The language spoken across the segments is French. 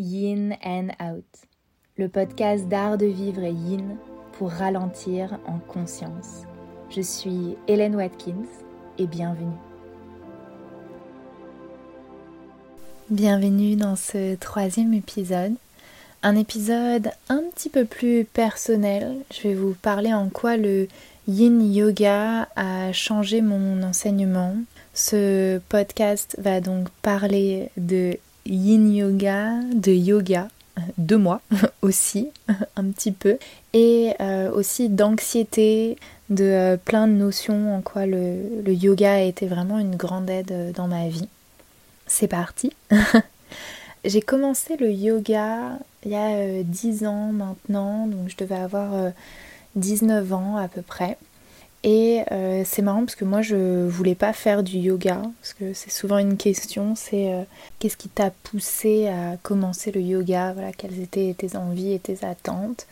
Yin and Out, le podcast d'art de vivre yin pour ralentir en conscience. Je suis Hélène Watkins et bienvenue. Bienvenue dans ce troisième épisode. Un épisode un petit peu plus personnel. Je vais vous parler en quoi le yin yoga a changé mon enseignement. Ce podcast va donc parler de yin yoga, de yoga, de moi aussi, un petit peu, et euh, aussi d'anxiété, de euh, plein de notions en quoi le, yoga a été vraiment une grande aide euh, dans ma vie. C'est parti J'ai commencé le yoga il y a 10 ans maintenant, donc je devais avoir 19 ans à peu près. Et euh, c'est marrant parce que moi je voulais pas faire du yoga, parce que c'est souvent une question, c'est euh, qu'est-ce qui t'a poussé à commencer le yoga, voilà, quelles étaient tes envies et tes attentes?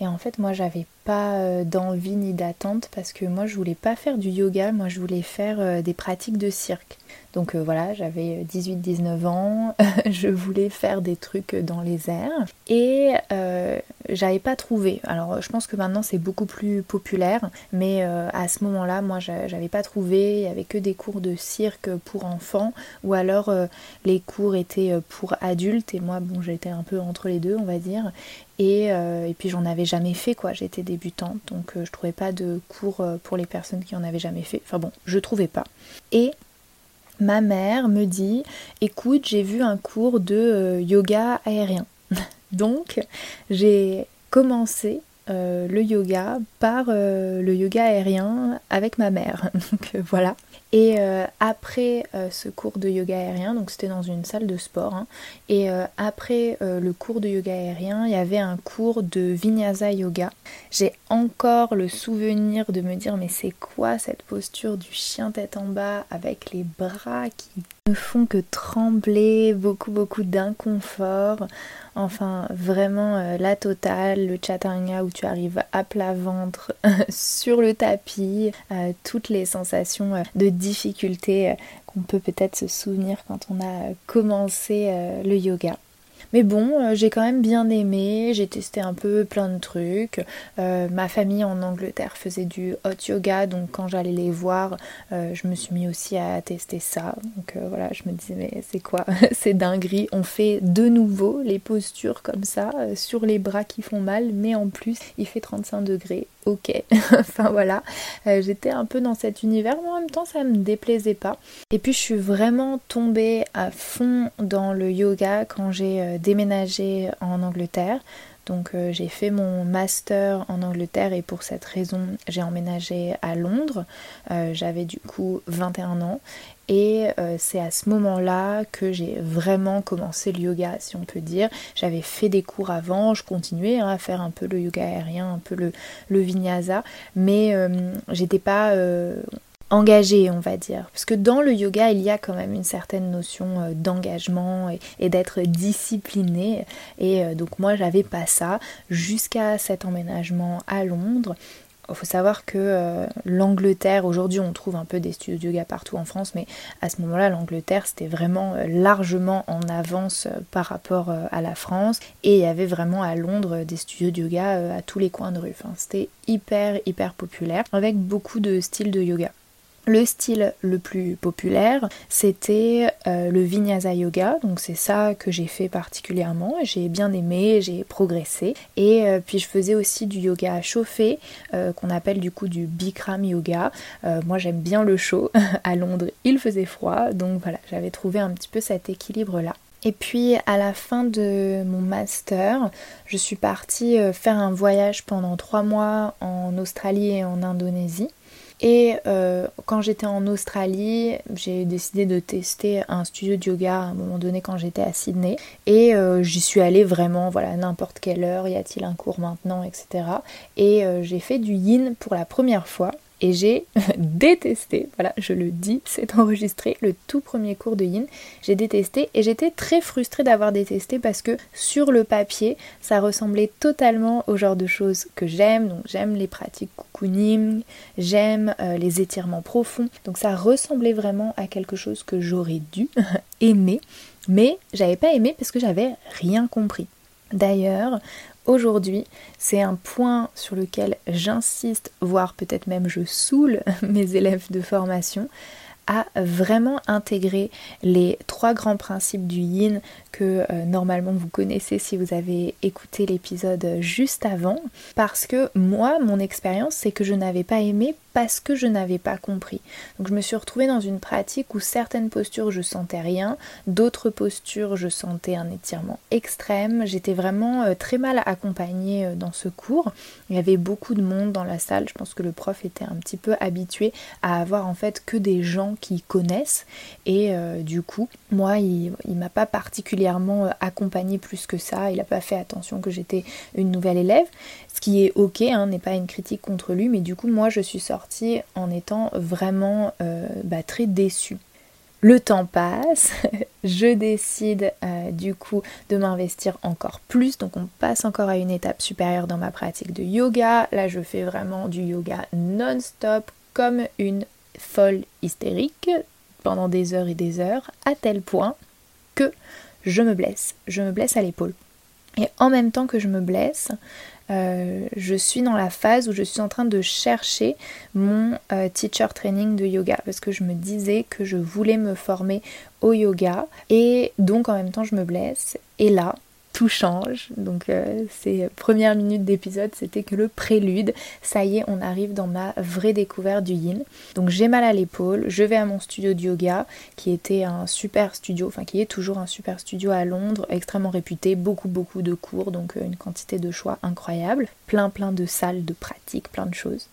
Et en fait moi j'avais pas euh, d'envie ni d'attente parce que moi je voulais pas faire du yoga, moi je voulais faire des pratiques de cirque. Donc euh, voilà, j'avais 18-19 ans, je voulais faire des trucs dans les airs. Et euh, j'avais pas trouvé. Alors je pense que maintenant c'est beaucoup plus populaire, mais euh, à ce moment-là, moi j'avais pas trouvé, il y avait que des cours de cirque pour enfants. Ou alors les cours étaient pour adultes. Et moi bon j'étais un peu entre les deux on va dire. Et, et puis j'en avais jamais fait quoi, j'étais donc je trouvais pas de cours pour les personnes qui en avaient jamais fait. Enfin bon, je trouvais pas. Et ma mère me dit écoute j'ai vu un cours de euh, yoga aérien donc j'ai commencé euh, le yoga par euh, le yoga aérien avec ma mère donc voilà et euh, après euh, ce cours de yoga aérien, donc c'était dans une salle de sport, hein, et euh, après le cours de yoga aérien, il y avait un cours de vinyasa yoga. J'ai encore le souvenir de me dire mais c'est quoi cette posture du chien tête en bas avec les bras qui ne font que trembler, beaucoup beaucoup d'inconfort. Enfin, vraiment la totale, le chatanga où tu arrives à plat ventre sur le tapis, toutes les sensations de difficulté qu'on peut peut-être se souvenir quand on a commencé le yoga. Mais bon, euh, j'ai quand même bien aimé, j'ai testé un peu plein de trucs. Euh, ma famille en Angleterre faisait du hot yoga, donc quand j'allais les voir, euh, je me suis mis aussi à tester ça. Donc voilà, je me disais, mais c'est quoi? C'est dinguerie. On fait de nouveau les postures comme ça, sur les bras qui font mal, mais en plus, il fait 35 degrés ok. enfin voilà, j'étais un peu dans cet univers, mais en même temps ça me déplaisait pas. Et puis je suis vraiment tombée à fond dans le yoga quand j'ai euh, déménagé en Angleterre. Donc euh, j'ai fait mon master en Angleterre et pour cette raison j'ai emménagé à Londres. J'avais du coup 21 ans et euh, c'est à ce moment-là que j'ai vraiment commencé le yoga, si on peut dire. J'avais fait des cours avant, je continuais hein, à faire un peu le yoga aérien, un peu le, vinyasa, mais euh, j'étais pas euh, engagée, on va dire. Parce que dans le yoga, il y a quand même une certaine notion d'engagement et, d'être discipliné. Et donc moi, j'avais pas ça jusqu'à cet emménagement à Londres il faut savoir que euh, l'Angleterre, aujourd'hui on trouve un peu des studios de yoga partout en France, mais à ce moment-là, l'Angleterre c'était vraiment euh, largement en avance euh, par rapport à la France. Et il y avait vraiment à Londres des studios de yoga à tous les coins de rue. c'était hyper hyper populaire avec beaucoup de styles de yoga. Le style le plus populaire, c'était euh, le vinyasa yoga, donc c'est ça que j'ai fait particulièrement. J'ai bien aimé, j'ai progressé. Et euh, puis je faisais aussi du yoga chauffé, euh, qu'on appelle du coup du Bikram yoga. moi j'aime bien le chaud. à Londres, il faisait froid, donc voilà, j'avais trouvé un petit peu cet équilibre là. Et puis à la fin de mon master, je suis partie faire un voyage pendant trois mois en Australie et en Indonésie. Et euh, quand j'étais en Australie, j'ai décidé de tester un studio de yoga à un moment donné quand j'étais à Sydney. Et euh, j'y suis allée vraiment, voilà, n'importe quelle heure, y a-t-il un cours maintenant, etc. Et euh, j'ai fait du yin pour la première fois. Et j'ai détesté, voilà, je le dis, c'est enregistré, le tout premier cours de yin, j'ai détesté et j'étais très frustrée d'avoir détesté parce que sur le papier, ça ressemblait totalement au genre de choses que j'aime, donc j'aime les pratiques cocooning, j'aime euh, les étirements profonds, donc ça ressemblait vraiment à quelque chose que j'aurais dû aimer, mais j'avais pas aimé parce que j'avais rien compris. D'ailleurs, aujourd'hui, c'est un point sur lequel j'insiste, voire peut-être même je saoule mes élèves de formation, à vraiment intégrer les trois grands principes du yin que euh, normalement vous connaissez si vous avez écouté l'épisode juste avant. Parce que moi, mon expérience, c'est que je n'avais pas aimé parce que je n'avais pas compris. Donc je me suis retrouvée dans une pratique où certaines postures je sentais rien, d'autres postures je sentais un étirement extrême. J'étais vraiment euh, très mal accompagnée euh, dans ce cours. Il y avait beaucoup de monde dans la salle. Je pense que le prof était un petit peu habitué à avoir en fait que des gens qui connaissent et du coup moi il, il m'a pas particulièrement euh, accompagné plus que ça, il n'a pas fait attention que j'étais une nouvelle élève, ce qui est ok, hein, n'est pas une critique contre lui, mais du coup moi je suis sortie en étant vraiment euh, bah, très déçue. Le temps passe, je décide euh, du coup de m'investir encore plus, donc on passe encore à une étape supérieure dans ma pratique de yoga. Là je fais vraiment du yoga non-stop comme une folle hystérique pendant des heures et des heures, à tel point que je me blesse. Je me blesse à l'épaule. Et en même temps que je me blesse, euh, je suis dans la phase où je suis en train de chercher mon euh, teacher training de yoga. Parce que je me disais que je voulais me former au yoga. Et donc en même temps je me blesse. Et là tout change. Donc euh, ces premières minutes d'épisode, c'était que le prélude. Ça y est, on arrive dans ma vraie découverte du yin. Donc j'ai mal à l'épaule, je vais à mon studio de yoga, qui était un super studio, enfin qui est toujours un super studio à Londres, extrêmement réputé, beaucoup beaucoup de cours, donc euh, une quantité de choix incroyable, plein plein de salles de pratique, plein de choses.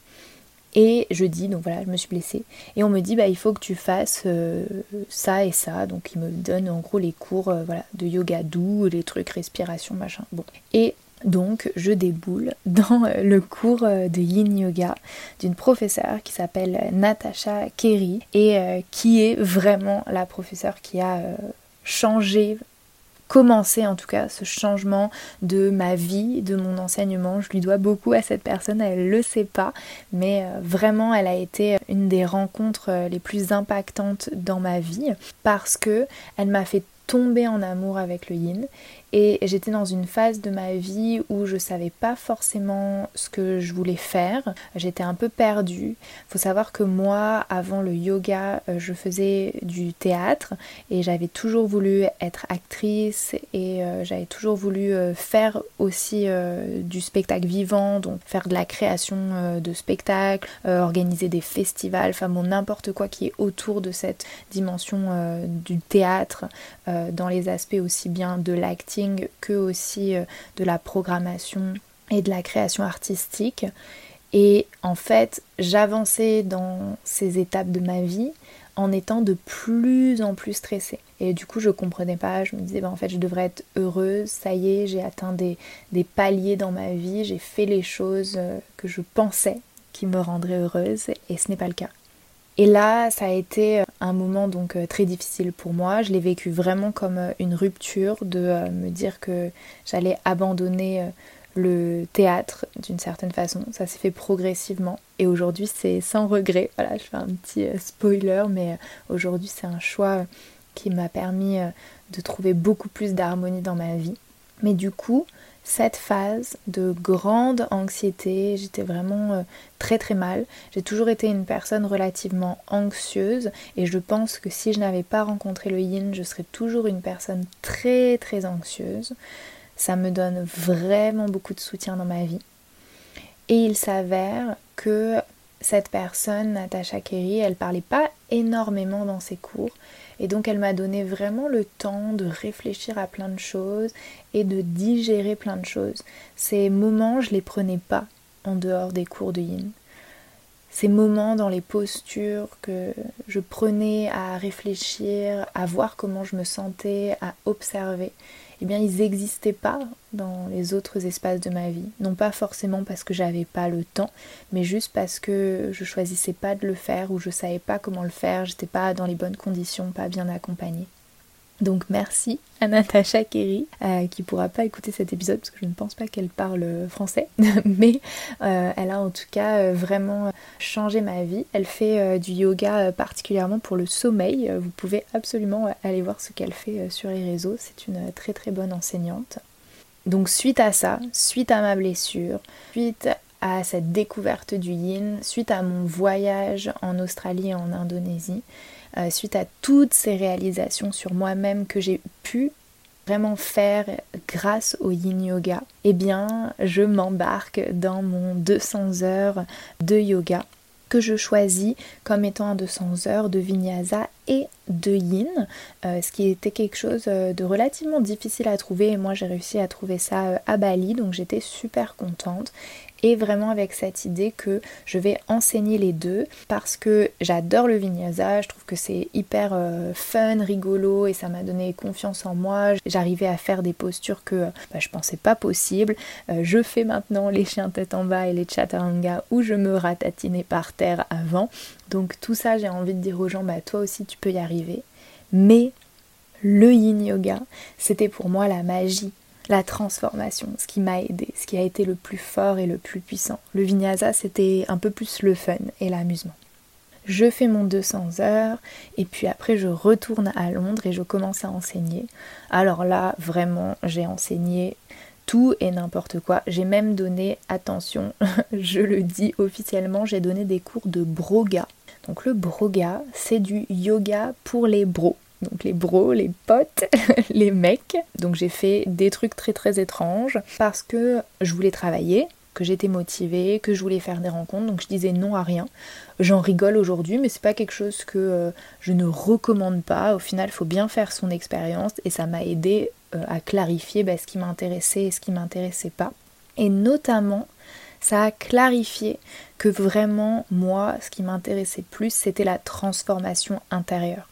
Et je dis, donc voilà, je me suis blessée. Et on me dit, bah, il faut que tu fasses euh, ça et ça. Donc il me donne en gros les cours euh, de yoga doux, les trucs respiration, machin. Et donc je déboule dans euh, le cours de yin yoga d'une professeure qui s'appelle Natasha Kerry et qui est vraiment la professeure qui a changé commencer en tout cas ce changement de ma vie, de mon enseignement. Je lui dois beaucoup à cette personne, elle le sait pas, mais euh, vraiment elle a été une des rencontres euh, les plus impactantes dans ma vie parce que elle m'a fait tomber en amour avec le yin et j'étais dans une phase de ma vie où je savais pas forcément ce que je voulais faire. J'étais un peu perdue. Faut savoir que moi, avant le yoga, euh, je faisais du théâtre et j'avais toujours voulu être actrice et euh, j'avais toujours voulu euh, faire aussi du spectacle vivant, donc faire de la création de spectacles, organiser des festivals, enfin bon n'importe quoi qui est autour de cette dimension du théâtre dans les aspects aussi bien de l'acting que aussi euh, de la programmation et de la création artistique. Et en fait, j'avançais dans ces étapes de ma vie en étant de plus en plus stressée. Et du coup, je comprenais pas, je me disais, bah, en fait, je devrais être heureuse, ça y est, j'ai atteint des, des, paliers dans ma vie, j'ai fait les choses euh, que je pensais qui me rendraient heureuse, et ce n'est pas le cas. Et là, ça a été euh, un moment donc euh, très difficile pour moi. Je l'ai vécu vraiment comme euh, une rupture de me dire que j'allais abandonner le théâtre d'une certaine façon. Ça s'est fait progressivement et aujourd'hui c'est sans regret. Voilà, je fais un petit spoiler, mais aujourd'hui c'est un choix qui m'a permis de trouver beaucoup plus d'harmonie dans ma vie. Mais du coup, cette phase de grande anxiété. J'étais vraiment euh, très très mal. J'ai toujours été une personne relativement anxieuse et je pense que si je n'avais pas rencontré le yin, je serais toujours une personne très très anxieuse. Ça me donne vraiment beaucoup de soutien dans ma vie. Et il s'avère que cette personne, Natacha Kerry, elle parlait pas énormément dans ses cours. Et donc elle m'a donné vraiment le temps de réfléchir à plein de choses et de digérer plein de choses. Ces moments, je les prenais pas en dehors des cours de yin. Ces moments dans les postures que je prenais à réfléchir, à voir comment je me sentais, à observer, eh bien ils n'existaient pas dans les autres espaces de ma vie. Non pas forcément parce que j'avais pas le temps, mais juste parce que je choisissais pas de le faire ou je savais pas comment le faire, j'étais pas dans les bonnes conditions, pas bien accompagnée. Donc merci à Natacha Kerry, euh, qui pourra pas écouter cet épisode parce que je ne pense pas qu'elle parle français, mais euh, elle a en tout cas euh, vraiment changé ma vie. Elle fait du yoga particulièrement pour le sommeil. Vous pouvez absolument aller voir ce qu'elle fait sur les réseaux. C'est une très très bonne enseignante. Donc suite à ça, suite à ma blessure, suite à cette découverte du yin, suite à mon voyage en Australie et en Indonésie, euh, suite à toutes ces réalisations sur moi-même que j'ai pu vraiment faire grâce au yin yoga, eh bien, je m'embarque dans mon 200 heures de yoga que je choisis comme étant un 200 heures de vinyasa et de yin, euh, ce qui était quelque chose euh, de relativement difficile à trouver. Et moi j'ai réussi à trouver ça à Bali donc j'étais super contente et vraiment avec cette idée que je vais enseigner les deux parce que j'adore le vinyasa, je trouve que c'est hyper euh, fun, rigolo et ça m'a donné confiance en moi. J'arrivais à faire des postures que bah, je pensais pas possible. Euh, je fais maintenant les chiens tête en bas et les chaturanga où je me ratatinais par terre avant. Donc tout ça, j'ai envie de dire aux gens, bah toi aussi tu peux y arriver. Mais le yin yoga, c'était pour moi la magie la transformation, ce qui m'a aidé, ce qui a été le plus fort et le plus puissant. Le vinyasa, c'était un peu plus le fun et l'amusement. Je fais mon 200 heures et puis après je retourne à Londres et je commence à enseigner. Alors là, vraiment, j'ai enseigné tout et n'importe quoi. J'ai même donné, attention, je le dis officiellement, j'ai donné des cours de broga. Donc le broga, c'est du yoga pour les bros donc les bros, les potes, les mecs. Donc j'ai fait des trucs très très étranges parce que je voulais travailler, que j'étais motivée, que je voulais faire des rencontres, donc je disais non à rien. J'en rigole aujourd'hui, mais c'est pas quelque chose que euh, je ne recommande pas. Au final, il faut bien faire son expérience et ça m'a aidé euh, à clarifier bah, ce qui m'intéressait et ce qui m'intéressait pas. Et notamment, ça a clarifié que vraiment, moi, ce qui m'intéressait plus, c'était la transformation intérieure.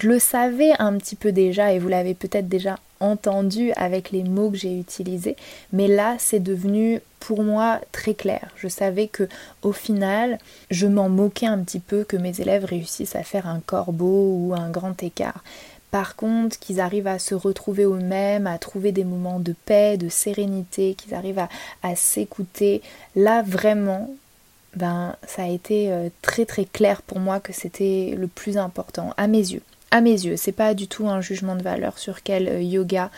Je le savais un petit peu déjà et vous l'avez peut-être déjà entendu avec les mots que j'ai utilisés, mais là c'est devenu pour moi très clair. Je savais que au final, je m'en moquais un petit peu que mes élèves réussissent à faire un corbeau ou un grand écart. Par contre, qu'ils arrivent à se retrouver eux-mêmes, à trouver des moments de paix, de sérénité, qu'ils arrivent à, à s'écouter, là vraiment, ben ça a été euh, très très clair pour moi que c'était le plus important à mes yeux à mes yeux. C'est pas du tout un jugement de valeur sur quel euh, yoga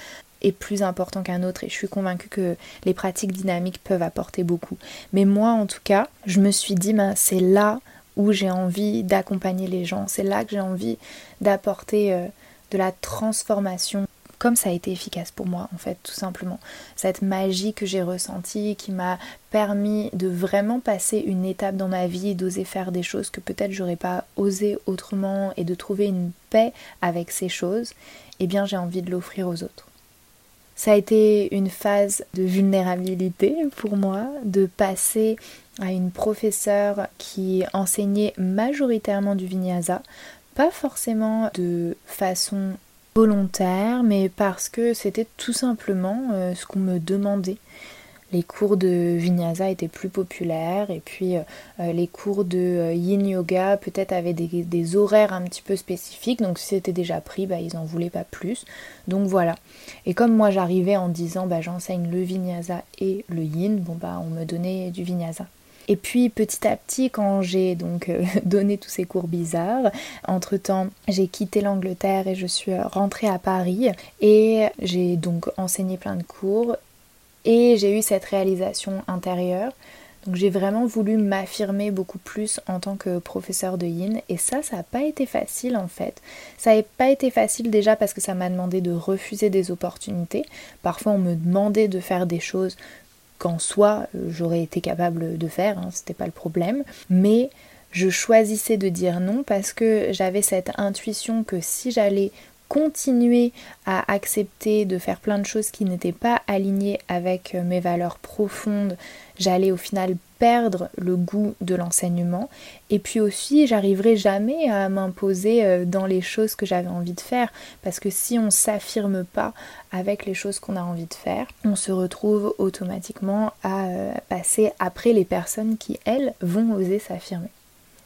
est plus important qu'un autre et je suis convaincue que les pratiques dynamiques peuvent apporter beaucoup. Mais moi en tout cas, je me suis dit ben, c'est là où j'ai envie d'accompagner les gens, c'est là que j'ai envie d'apporter euh, de la transformation comme ça a été efficace pour moi en fait tout simplement. Cette magie que j'ai ressentie qui m'a permis de vraiment passer une étape dans ma vie, d'oser faire des choses que peut-être j'aurais pas osé autrement et de trouver une paix avec ces choses, eh bien j'ai envie de l'offrir aux autres. Ça a été une phase de vulnérabilité pour moi, de passer à une professeure qui enseignait majoritairement du vinyasa, pas forcément de façon volontaire, mais parce que c'était tout simplement euh, ce qu'on me demandait. Les cours de vinyasa étaient plus populaires et puis euh, euh, les cours de yin yoga peut-être avaient des, horaires un petit peu spécifiques. Donc si c'était déjà pris bah, ils en voulaient pas plus. Donc voilà. Et comme moi j'arrivais en disant bah, j'enseigne le vinyasa et le yin bon bah on me donnait du vinyasa et puis petit à petit, quand j'ai donc euh, donné tous ces cours bizarres, entre-temps j'ai quitté l'Angleterre et je suis rentrée à Paris et j'ai donc enseigné plein de cours et j'ai eu cette réalisation intérieure. Donc j'ai vraiment voulu m'affirmer beaucoup plus en tant que professeur de yin et ça, ça n'a pas été facile en fait. Ça n'a pas été facile déjà parce que ça m'a demandé de refuser des opportunités. Parfois on me demandait de faire des choses qu'en soi euh, j'aurais été capable de faire, hein, c'était pas le problème, mais je choisissais de dire non parce que j'avais cette intuition que si j'allais continuer à accepter de faire plein de choses qui n'étaient pas alignées avec euh, mes valeurs profondes, j'allais au final perdre le goût de l'enseignement et puis aussi j'arriverai jamais à m'imposer euh, dans les choses que j'avais envie de faire parce que si on s'affirme pas avec les choses qu'on a envie de faire, on se retrouve automatiquement à euh, passer après les personnes qui elles vont oser s'affirmer.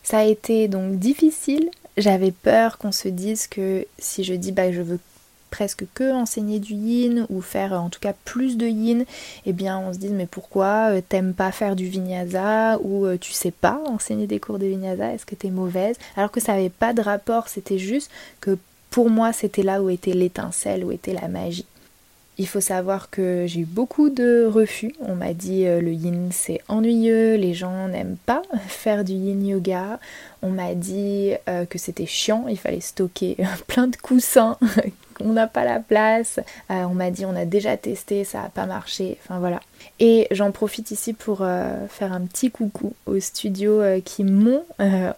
Ça a été donc difficile. J'avais peur qu'on se dise que si je dis bah je veux presque que enseigner du yin ou faire en tout cas plus de yin, eh bien on se dise mais pourquoi euh, t'aimes pas faire du vinyasa ou euh, tu sais pas enseigner des cours de vinyasa, est-ce que t'es mauvaise? Alors que ça n'avait pas de rapport, c'était juste que pour moi c'était là où était l'étincelle, où était la magie. Il faut savoir que j'ai eu beaucoup de refus. On m'a dit euh, le yin c'est ennuyeux, les gens n'aiment pas faire du yin yoga. On m'a dit euh, que c'était chiant, il fallait stocker plein de coussins, qu'on n'a pas la place. Euh, on m'a dit on a déjà testé, ça n'a pas marché. Enfin voilà. Et j'en profite ici pour faire un petit coucou aux studios qui m'ont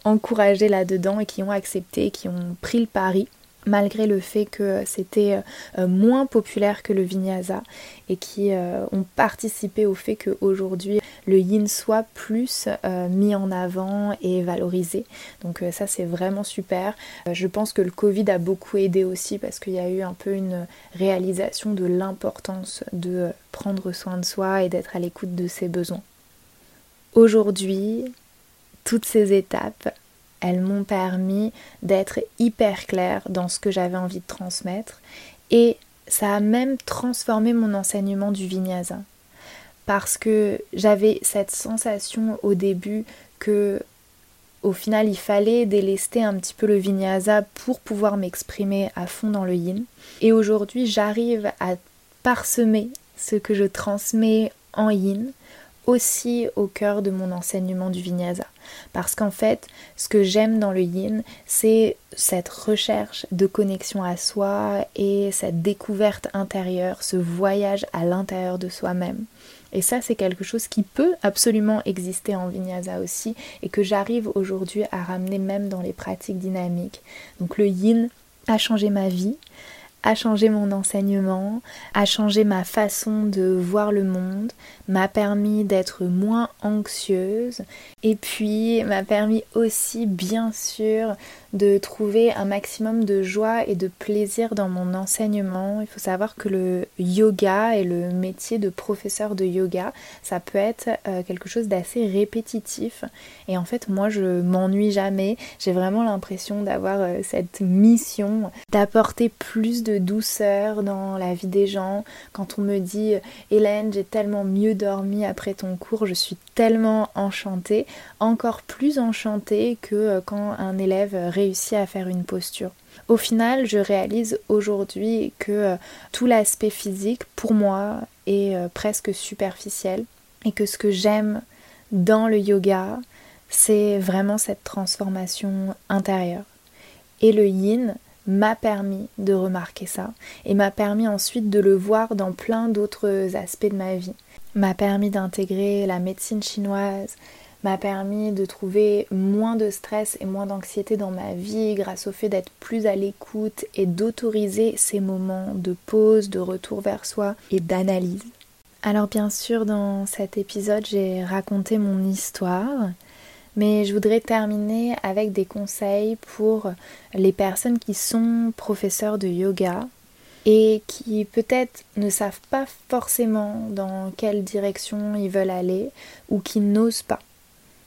encouragé là-dedans et qui ont accepté, qui ont pris le pari malgré le fait que c'était euh, moins populaire que le vinyasa et qui euh, ont participé au fait qu'aujourd'hui le yin soit plus euh, mis en avant et valorisé. Donc ça c'est vraiment super. je pense que le Covid a beaucoup aidé aussi parce qu'il y a eu un peu une réalisation de l'importance de prendre soin de soi et d'être à l'écoute de ses besoins. Aujourd'hui, toutes ces étapes, elles m'ont permis d'être hyper claire dans ce que j'avais envie de transmettre. Et ça a même transformé mon enseignement du vinyasa. Parce que j'avais cette sensation au début que au final il fallait délester un petit peu le vinyasa pour pouvoir m'exprimer à fond dans le yin. Et aujourd'hui j'arrive à parsemer ce que je transmets en yin aussi au cœur de mon enseignement du vinyasa. Parce qu'en fait, ce que j'aime dans le yin, c'est cette recherche de connexion à soi et cette découverte intérieure, ce voyage à l'intérieur de soi-même. Et ça, c'est quelque chose qui peut absolument exister en vinyasa aussi et que j'arrive aujourd'hui à ramener même dans les pratiques dynamiques. Donc le yin a changé ma vie, a changé mon enseignement, a changé ma façon de voir le monde, m'a permis d'être moins anxieuse et puis m'a permis aussi bien sûr de trouver un maximum de joie et de plaisir dans mon enseignement. Il faut savoir que le yoga et le métier de professeur de yoga, ça peut être euh, quelque chose d'assez répétitif. Et en fait, moi, je m'ennuie jamais. J'ai vraiment l'impression d'avoir euh, cette mission d'apporter plus de douceur dans la vie des gens. Quand on me dit Hélène, j'ai tellement mieux dormi après ton cours, je suis tellement enchantée, encore plus enchantée que euh, quand un élève réussit à faire une posture. Au final, je réalise aujourd'hui que euh, tout l'aspect physique, pour moi, est euh, presque superficiel et que ce que j'aime dans le yoga, c'est vraiment cette transformation intérieure. Et le yin m'a permis de remarquer ça et m'a permis ensuite de le voir dans plein d'autres aspects de ma vie. M'a permis d'intégrer la médecine chinoise, m'a permis de trouver moins de stress et moins d'anxiété dans ma vie grâce au fait d'être plus à l'écoute et d'autoriser ces moments de pause, de retour vers soi et d'analyse. Alors bien sûr dans cet épisode j'ai raconté mon histoire, mais je voudrais terminer avec des conseils pour les personnes qui sont professeurs de yoga et qui peut-être ne savent pas forcément dans quelle direction ils veulent aller ou qui n'osent pas.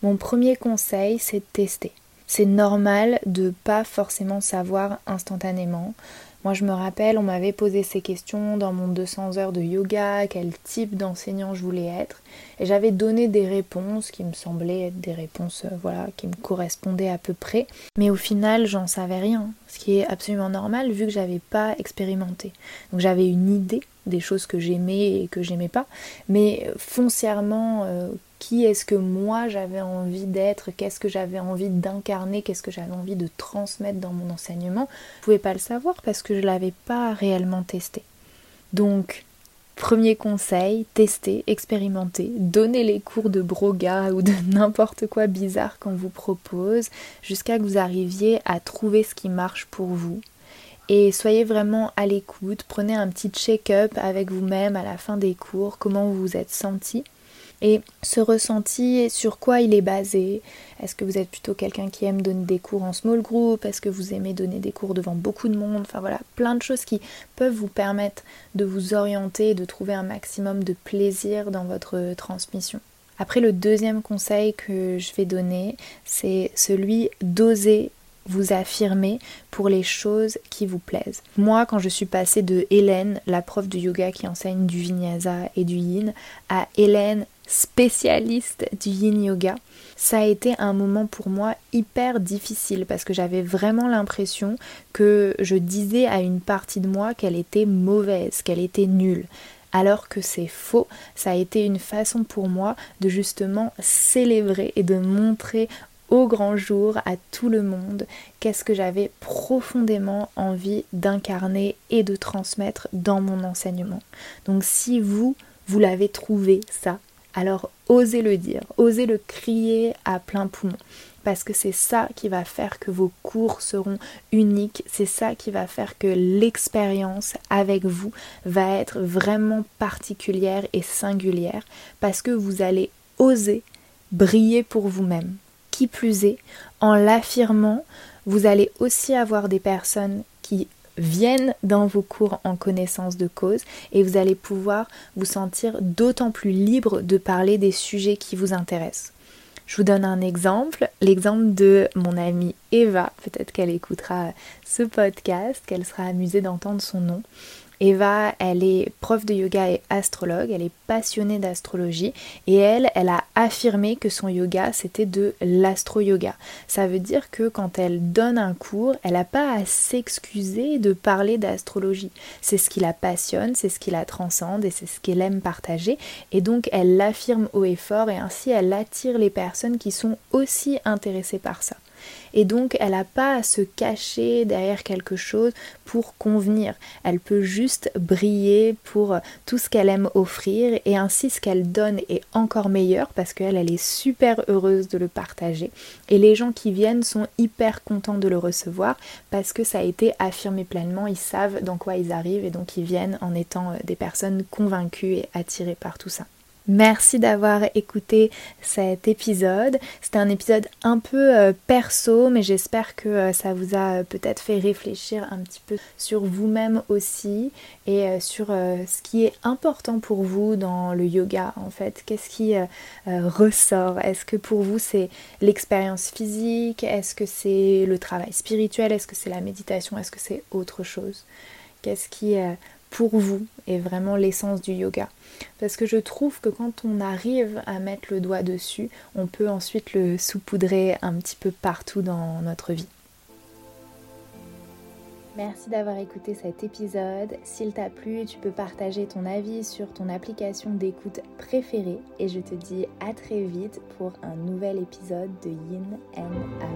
Mon premier conseil, c'est de tester. C'est normal de pas forcément savoir instantanément. Moi, je me rappelle, on m'avait posé ces questions dans mon 200 heures de yoga, quel type d'enseignant je voulais être, et j'avais donné des réponses qui me semblaient être des réponses, euh, voilà, qui me correspondaient à peu près. Mais au final, j'en savais rien, ce qui est absolument normal vu que j'avais pas expérimenté. Donc j'avais une idée des choses que j'aimais et que j'aimais pas, mais foncièrement, euh, qui est-ce que moi j'avais envie d'être, qu'est-ce que j'avais envie d'incarner, qu'est-ce que j'avais envie de transmettre dans mon enseignement, je pouvais pas le savoir parce que je l'avais pas réellement testé. Donc, premier conseil, tester, expérimenter, donner les cours de broga ou de n'importe quoi bizarre qu'on vous propose jusqu'à que vous arriviez à trouver ce qui marche pour vous et soyez vraiment à l'écoute. Prenez un petit check-up avec vous-même à la fin des cours, comment vous vous êtes senti. Et ce ressenti, sur quoi il est basé? Est-ce que vous êtes plutôt quelqu'un qui aime donner des cours en small group? Est-ce que vous aimez donner des cours devant beaucoup de monde? Enfin voilà, plein de choses qui peuvent vous permettre de vous orienter et de trouver un maximum de plaisir dans votre transmission. Après, le deuxième conseil que je vais donner, c'est celui d'oser vous affirmer pour les choses qui vous plaisent. Moi, quand je suis passée de Hélène, la prof de yoga qui enseigne du vinyasa et du yin, à Hélène, spécialiste du yin yoga, ça a été un moment pour moi hyper difficile parce que j'avais vraiment l'impression que je disais à une partie de moi qu'elle était mauvaise, qu'elle était nulle. Alors que c'est faux, ça a été une façon pour moi de justement célébrer et de montrer au grand jour à tout le monde qu'est-ce que j'avais profondément envie d'incarner et de transmettre dans mon enseignement. Donc si vous, vous l'avez trouvé ça, alors osez le dire, osez le crier à plein poumon. Parce que c'est ça qui va faire que vos cours seront uniques, c'est ça qui va faire que l'expérience avec vous va être vraiment particulière et singulière, parce que vous allez oser briller pour vous-même. Plus est, en l'affirmant, vous allez aussi avoir des personnes qui viennent dans vos cours en connaissance de cause et vous allez pouvoir vous sentir d'autant plus libre de parler des sujets qui vous intéressent. Je vous donne un exemple, l'exemple de mon amie Eva, peut-être qu'elle écoutera ce podcast, qu'elle sera amusée d'entendre son nom. Eva, elle est prof de yoga et astrologue, elle est passionnée d'astrologie et elle, elle a affirmé que son yoga c'était de l'astro-yoga. Ça veut dire que quand elle donne un cours, elle n'a pas à s'excuser de parler d'astrologie. C'est ce qui la passionne, c'est ce qui la transcende et c'est ce qu'elle aime partager et donc elle l'affirme haut et fort et ainsi elle attire les personnes qui sont aussi intéressées par ça et donc elle n'a pas à se cacher derrière quelque chose pour convenir. Elle peut juste briller pour tout ce qu'elle aime offrir et ainsi ce qu'elle donne est encore meilleur parce qu'elle elle est super heureuse de le partager et les gens qui viennent sont hyper contents de le recevoir parce que ça a été affirmé pleinement, ils savent dans quoi ils arrivent et donc ils viennent en étant des personnes convaincues et attirées par tout ça. Merci d'avoir écouté cet épisode. C'était un épisode un peu euh, perso, mais j'espère que euh, ça vous a euh, peut-être fait réfléchir un petit peu sur vous-même aussi et sur ce qui est important pour vous dans le yoga en fait. Qu'est-ce qui ressort? Est-ce que pour vous c'est l'expérience physique? Est-ce que c'est le travail spirituel? Est-ce que c'est la méditation? Est-ce que c'est autre chose? Qu'est-ce qui pour vous est vraiment l'essence du yoga. Parce que je trouve que quand on arrive à mettre le doigt dessus, on peut ensuite le saupoudrer un petit peu partout dans notre vie. Merci d'avoir écouté cet épisode. S'il t'a plu, tu peux partager ton avis sur ton application d'écoute préférée et je te dis à très vite pour un nouvel épisode de Yin and.